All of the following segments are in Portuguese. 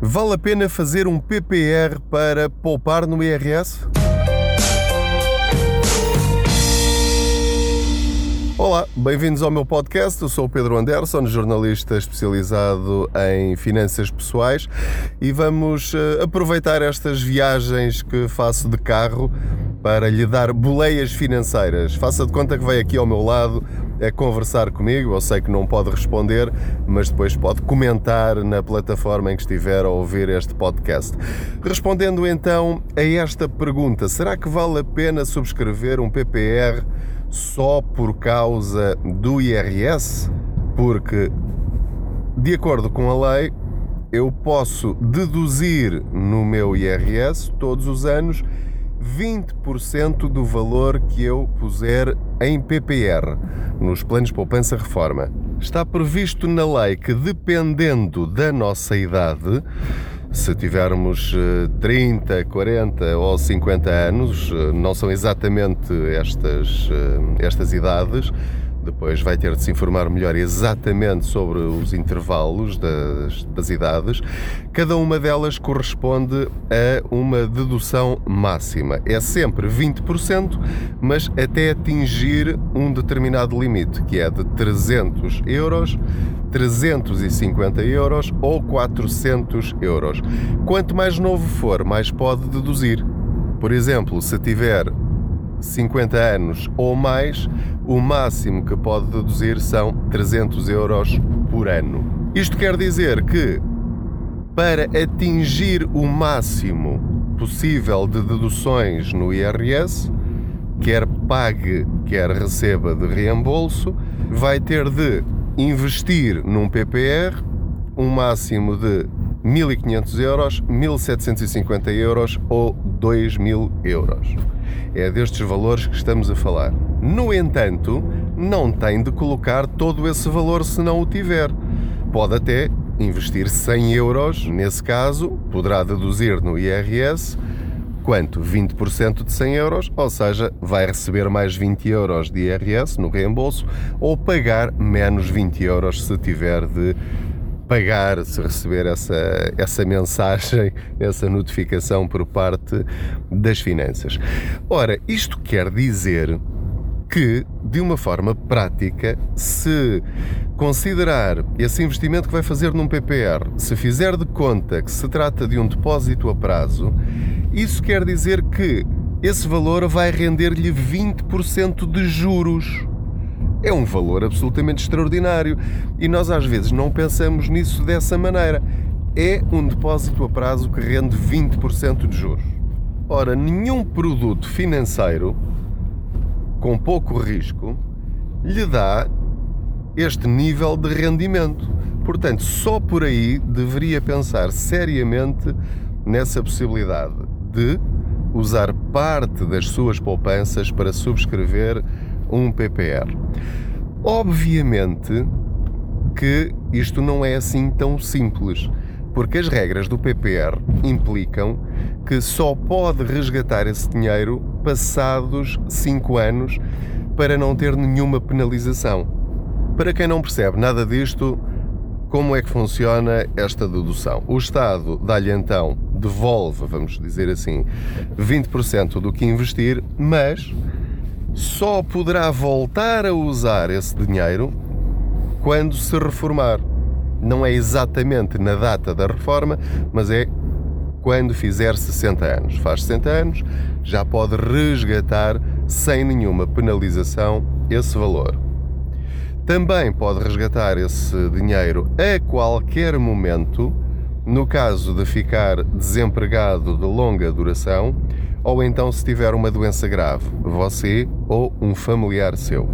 Vale a pena fazer um PPR para poupar no IRS? Olá, bem-vindos ao meu podcast. Eu sou o Pedro Anderson, jornalista especializado em finanças pessoais e vamos uh, aproveitar estas viagens que faço de carro para lhe dar boleias financeiras. Faça de conta que vai aqui ao meu lado a conversar comigo. Eu sei que não pode responder, mas depois pode comentar na plataforma em que estiver a ouvir este podcast. Respondendo então a esta pergunta: será que vale a pena subscrever um PPR só por causa do IRS? Porque, de acordo com a lei, eu posso deduzir no meu IRS todos os anos 20% do valor que eu puser em PPR, nos planos poupança reforma. Está previsto na lei que, dependendo da nossa idade, se tivermos 30, eh, 40 ou 50 anos, eh, não são exatamente estas, eh, estas idades, depois vai ter de se informar melhor exatamente sobre os intervalos das, das idades. Cada uma delas corresponde a uma dedução máxima. É sempre 20%, mas até atingir um determinado limite, que é de 300 euros 350 euros ou 400 euros. Quanto mais novo for, mais pode deduzir. Por exemplo, se tiver 50 anos ou mais, o máximo que pode deduzir são 300 euros por ano. Isto quer dizer que, para atingir o máximo possível de deduções no IRS, quer pague, quer receba de reembolso, vai ter de investir num PPR um máximo de 1.500 euros, 1.750 euros ou 2.000 euros. É destes valores que estamos a falar. No entanto, não tem de colocar todo esse valor se não o tiver. Pode até investir 100 euros, nesse caso, poderá deduzir no IRS quanto? 20% de 100 euros, ou seja, vai receber mais 20 euros de IRS no reembolso ou pagar menos 20 euros se tiver de pagar se receber essa, essa mensagem, essa notificação por parte das finanças. Ora, isto quer dizer que, de uma forma prática, se considerar esse investimento que vai fazer num PPR, se fizer de conta que se trata de um depósito a prazo, isso quer dizer que esse valor vai render-lhe 20% de juros é um valor absolutamente extraordinário e nós às vezes não pensamos nisso dessa maneira. É um depósito a prazo que rende 20% de juros. Ora, nenhum produto financeiro com pouco risco lhe dá este nível de rendimento. Portanto, só por aí deveria pensar seriamente nessa possibilidade de usar parte das suas poupanças para subscrever um PPR. Obviamente que isto não é assim tão simples, porque as regras do PPR implicam que só pode resgatar esse dinheiro passados 5 anos para não ter nenhuma penalização. Para quem não percebe nada disto, como é que funciona esta dedução? O Estado dá-lhe então, devolve, vamos dizer assim, 20% do que investir, mas só poderá voltar a usar esse dinheiro quando se reformar. Não é exatamente na data da reforma, mas é quando fizer 60 anos. Faz 60 anos, já pode resgatar sem nenhuma penalização esse valor. Também pode resgatar esse dinheiro a qualquer momento, no caso de ficar desempregado de longa duração ou então se tiver uma doença grave, você ou um familiar seu.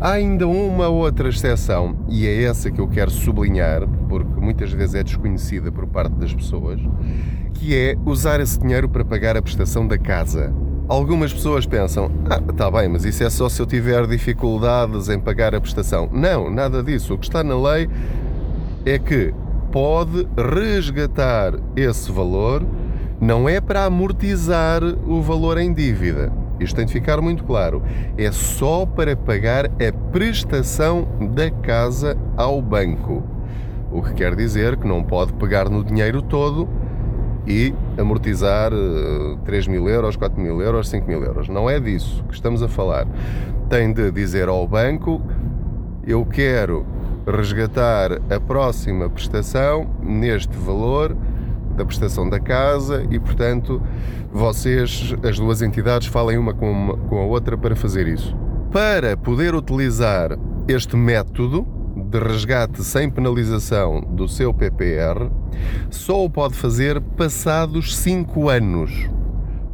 Há ainda uma outra exceção, e é essa que eu quero sublinhar, porque muitas vezes é desconhecida por parte das pessoas, que é usar esse dinheiro para pagar a prestação da casa. Algumas pessoas pensam, ah, está bem, mas isso é só se eu tiver dificuldades em pagar a prestação. Não, nada disso. O que está na lei é que pode resgatar esse valor não é para amortizar o valor em dívida. Isto tem de ficar muito claro. É só para pagar a prestação da casa ao banco. O que quer dizer que não pode pegar no dinheiro todo e amortizar 3 eh, mil euros, 4 mil euros, 5 mil euros. Não é disso que estamos a falar. Tem de dizer ao banco: eu quero resgatar a próxima prestação neste valor da prestação da casa e, portanto, vocês, as duas entidades, falem uma com, uma com a outra para fazer isso. Para poder utilizar este método de resgate sem penalização do seu PPR, só o pode fazer passados 5 anos.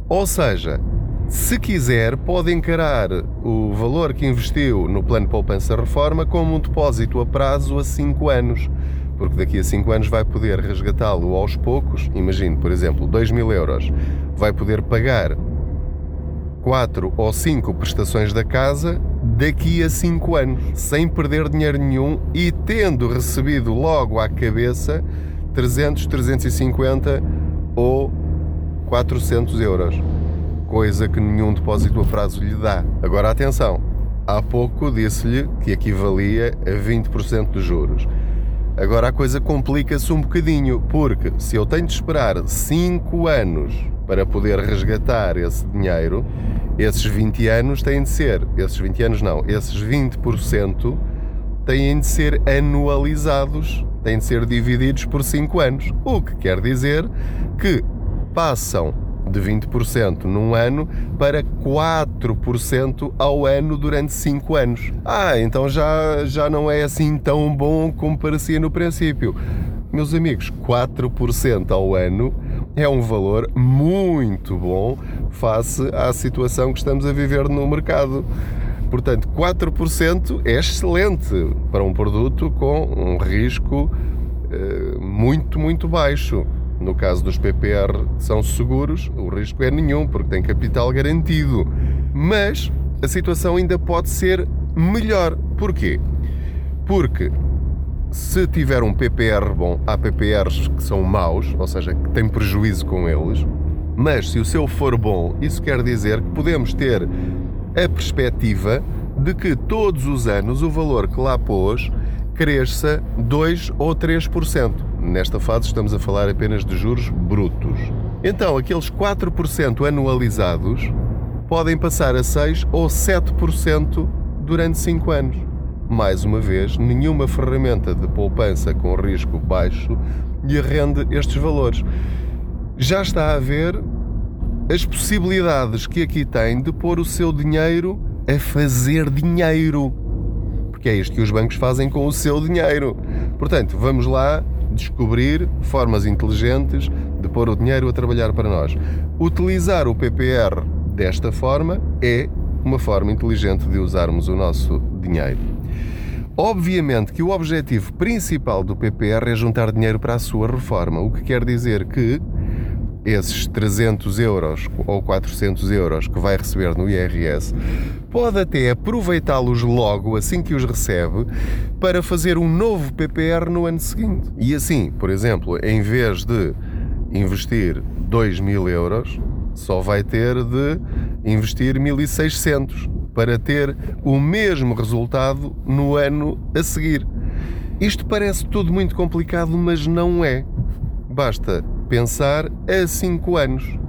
Ou seja, se quiser, pode encarar o valor que investiu no plano poupança reforma como um depósito a prazo a 5 anos, porque daqui a 5 anos vai poder resgatá-lo aos poucos. Imagine, por exemplo, 2 mil euros, vai poder pagar 4 ou 5 prestações da casa daqui a 5 anos, sem perder dinheiro nenhum e tendo recebido logo à cabeça 300, 350 ou 400 euros coisa que nenhum depósito a prazo lhe dá. Agora atenção, há pouco disse-lhe que equivalia a 20% de juros. Agora a coisa complica-se um bocadinho, porque se eu tenho de esperar 5 anos para poder resgatar esse dinheiro, esses 20 anos têm de ser, esses 20 anos não, esses 20% têm de ser anualizados, têm de ser divididos por 5 anos. O que quer dizer que passam de 20% num ano para 4% ao ano durante 5 anos. Ah, então já, já não é assim tão bom como parecia no princípio. Meus amigos, 4% ao ano é um valor muito bom face à situação que estamos a viver no mercado. Portanto, 4% é excelente para um produto com um risco uh, muito, muito baixo. No caso dos PPR são seguros, o risco é nenhum, porque tem capital garantido. Mas a situação ainda pode ser melhor. Porquê? Porque se tiver um PPR bom, há PPRs que são maus, ou seja, que têm prejuízo com eles, mas se o seu for bom, isso quer dizer que podemos ter a perspectiva de que todos os anos o valor que lá pôs cresça 2 ou 3%. Nesta fase estamos a falar apenas de juros brutos. Então, aqueles 4% anualizados podem passar a 6 ou 7% durante 5 anos. Mais uma vez, nenhuma ferramenta de poupança com risco baixo lhe rende estes valores. Já está a ver as possibilidades que aqui tem de pôr o seu dinheiro a fazer dinheiro. Porque é isto que os bancos fazem com o seu dinheiro. Portanto, vamos lá descobrir formas inteligentes de pôr o dinheiro a trabalhar para nós. Utilizar o PPR desta forma é uma forma inteligente de usarmos o nosso dinheiro. Obviamente que o objetivo principal do PPR é juntar dinheiro para a sua reforma, o que quer dizer que esses 300 euros ou 400 euros que vai receber no IRS, pode até aproveitá-los logo assim que os recebe para fazer um novo PPR no ano seguinte. E assim, por exemplo, em vez de investir 2 mil euros, só vai ter de investir 1600 para ter o mesmo resultado no ano a seguir. Isto parece tudo muito complicado, mas não é. Basta pensar a 5 anos.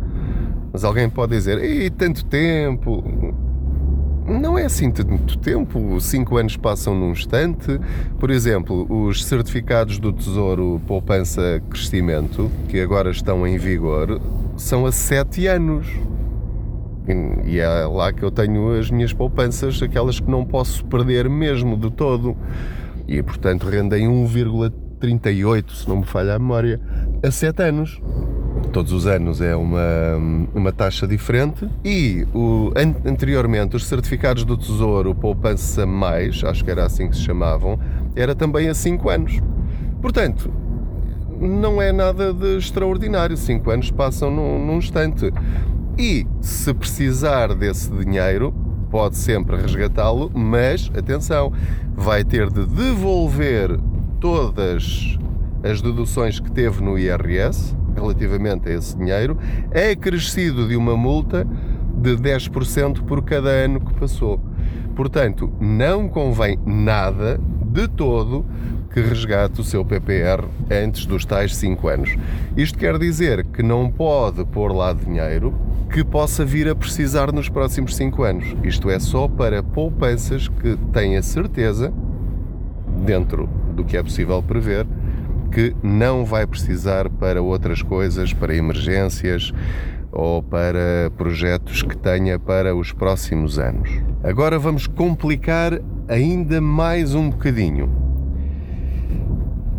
Mas alguém pode dizer, e tanto tempo. Não é assim tanto tempo, 5 anos passam num instante. Por exemplo, os certificados do Tesouro Poupança Crescimento, que agora estão em vigor, são a 7 anos. E é lá que eu tenho as minhas poupanças, aquelas que não posso perder mesmo de todo. E portanto rendem 1,38, se não me falha a memória a 7 anos. Todos os anos é uma, uma taxa diferente e o, anteriormente os certificados do Tesouro Poupança Mais, acho que era assim que se chamavam, era também a 5 anos. Portanto, não é nada de extraordinário, 5 anos passam num, num instante. E se precisar desse dinheiro, pode sempre resgatá-lo, mas atenção, vai ter de devolver todas as deduções que teve no IRS relativamente a esse dinheiro, é acrescido de uma multa de 10% por cada ano que passou. Portanto, não convém nada de todo que resgate o seu PPR antes dos tais 5 anos. Isto quer dizer que não pode pôr lá dinheiro que possa vir a precisar nos próximos 5 anos. Isto é só para poupanças que tenha certeza, dentro do que é possível prever, que não vai precisar para outras coisas, para emergências ou para projetos que tenha para os próximos anos. Agora vamos complicar ainda mais um bocadinho.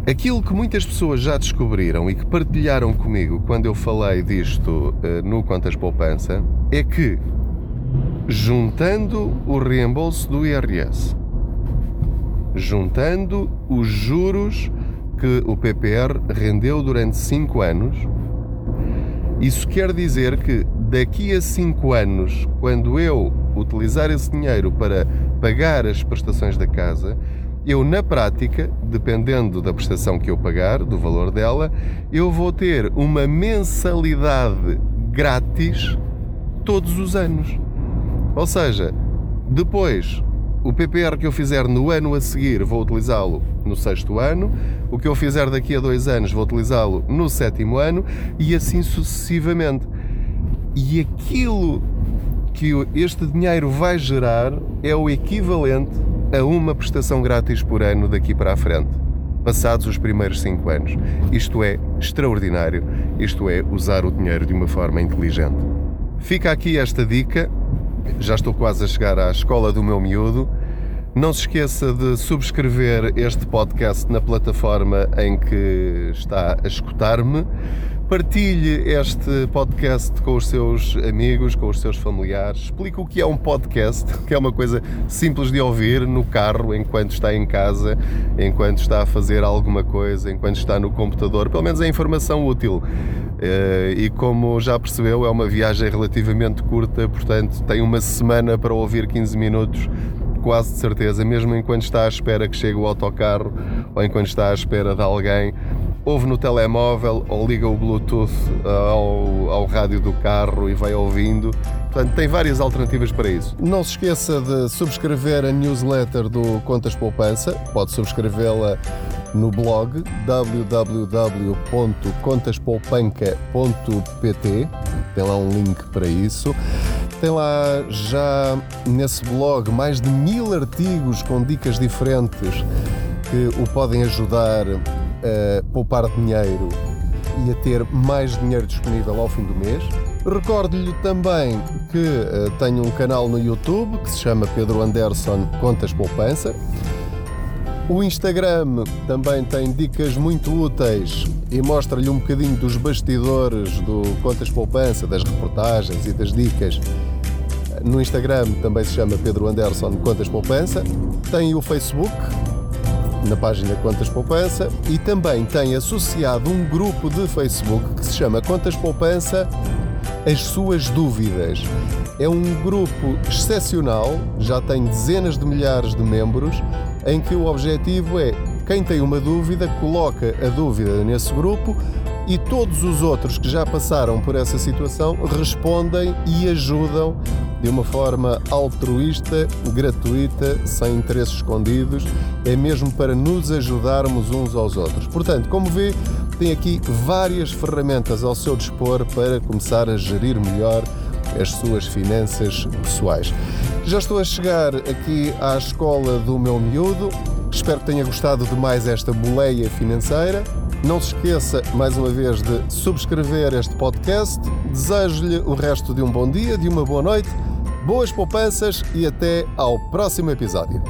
Aquilo que muitas pessoas já descobriram e que partilharam comigo quando eu falei disto uh, no Contas Poupança é que, juntando o reembolso do IRS, juntando os juros que o PPR rendeu durante 5 anos, isso quer dizer que daqui a 5 anos, quando eu utilizar esse dinheiro para pagar as prestações da casa, eu na prática, dependendo da prestação que eu pagar, do valor dela, eu vou ter uma mensalidade grátis todos os anos. Ou seja, depois o PPR que eu fizer no ano a seguir vou utilizá-lo no sexto ano, o que eu fizer daqui a dois anos vou utilizá-lo no sétimo ano e assim sucessivamente. E aquilo que este dinheiro vai gerar é o equivalente a uma prestação grátis por ano daqui para a frente, passados os primeiros cinco anos. Isto é extraordinário, isto é usar o dinheiro de uma forma inteligente. Fica aqui esta dica já estou quase a chegar à escola do meu miúdo. Não se esqueça de subscrever este podcast na plataforma em que está a escutar-me. Partilhe este podcast com os seus amigos, com os seus familiares. Explique o que é um podcast, que é uma coisa simples de ouvir no carro, enquanto está em casa, enquanto está a fazer alguma coisa, enquanto está no computador. Pelo menos é informação útil. Eh, e como já percebeu, é uma viagem relativamente curta, portanto, tem uma semana para ouvir 15 minutos quase de certeza, mesmo enquanto está à espera que chegue o autocarro ou enquanto está à espera de alguém, ouve no telemóvel ou liga o Bluetooth uh, ao, ao rádio do carro e vai ouvindo. Portanto, tem várias alternativas para isso. Não se esqueça de subscrever a newsletter do Contas Poupança. Pode subscrevê-la no blog www.contaspoupanca.pt. Tem lá um link para isso. Tem lá já nesse blog mais de mil artigos com dicas diferentes que o podem ajudar a poupar dinheiro e a ter mais dinheiro disponível ao fim do mês. Recordo-lhe também que uh, tenho um canal no YouTube que se chama Pedro Anderson Contas Poupança. O Instagram também tem dicas muito úteis e mostra-lhe um bocadinho dos bastidores do Contas Poupança, das reportagens e das dicas. No Instagram também se chama Pedro Anderson Contas Poupança. Tem o Facebook, na página Contas Poupança e também tem associado um grupo de Facebook que se chama Contas Poupança As Suas Dúvidas. É um grupo excepcional, já tem dezenas de milhares de membros, em que o objetivo é quem tem uma dúvida coloca a dúvida nesse grupo e todos os outros que já passaram por essa situação respondem e ajudam de uma forma altruísta, gratuita, sem interesses escondidos, é mesmo para nos ajudarmos uns aos outros. Portanto, como vê, tem aqui várias ferramentas ao seu dispor para começar a gerir melhor as suas finanças pessoais. Já estou a chegar aqui à escola do meu miúdo. Espero que tenha gostado de mais esta boleia financeira. Não se esqueça, mais uma vez, de subscrever este podcast. Desejo-lhe o resto de um bom dia, de uma boa noite, boas poupanças e até ao próximo episódio.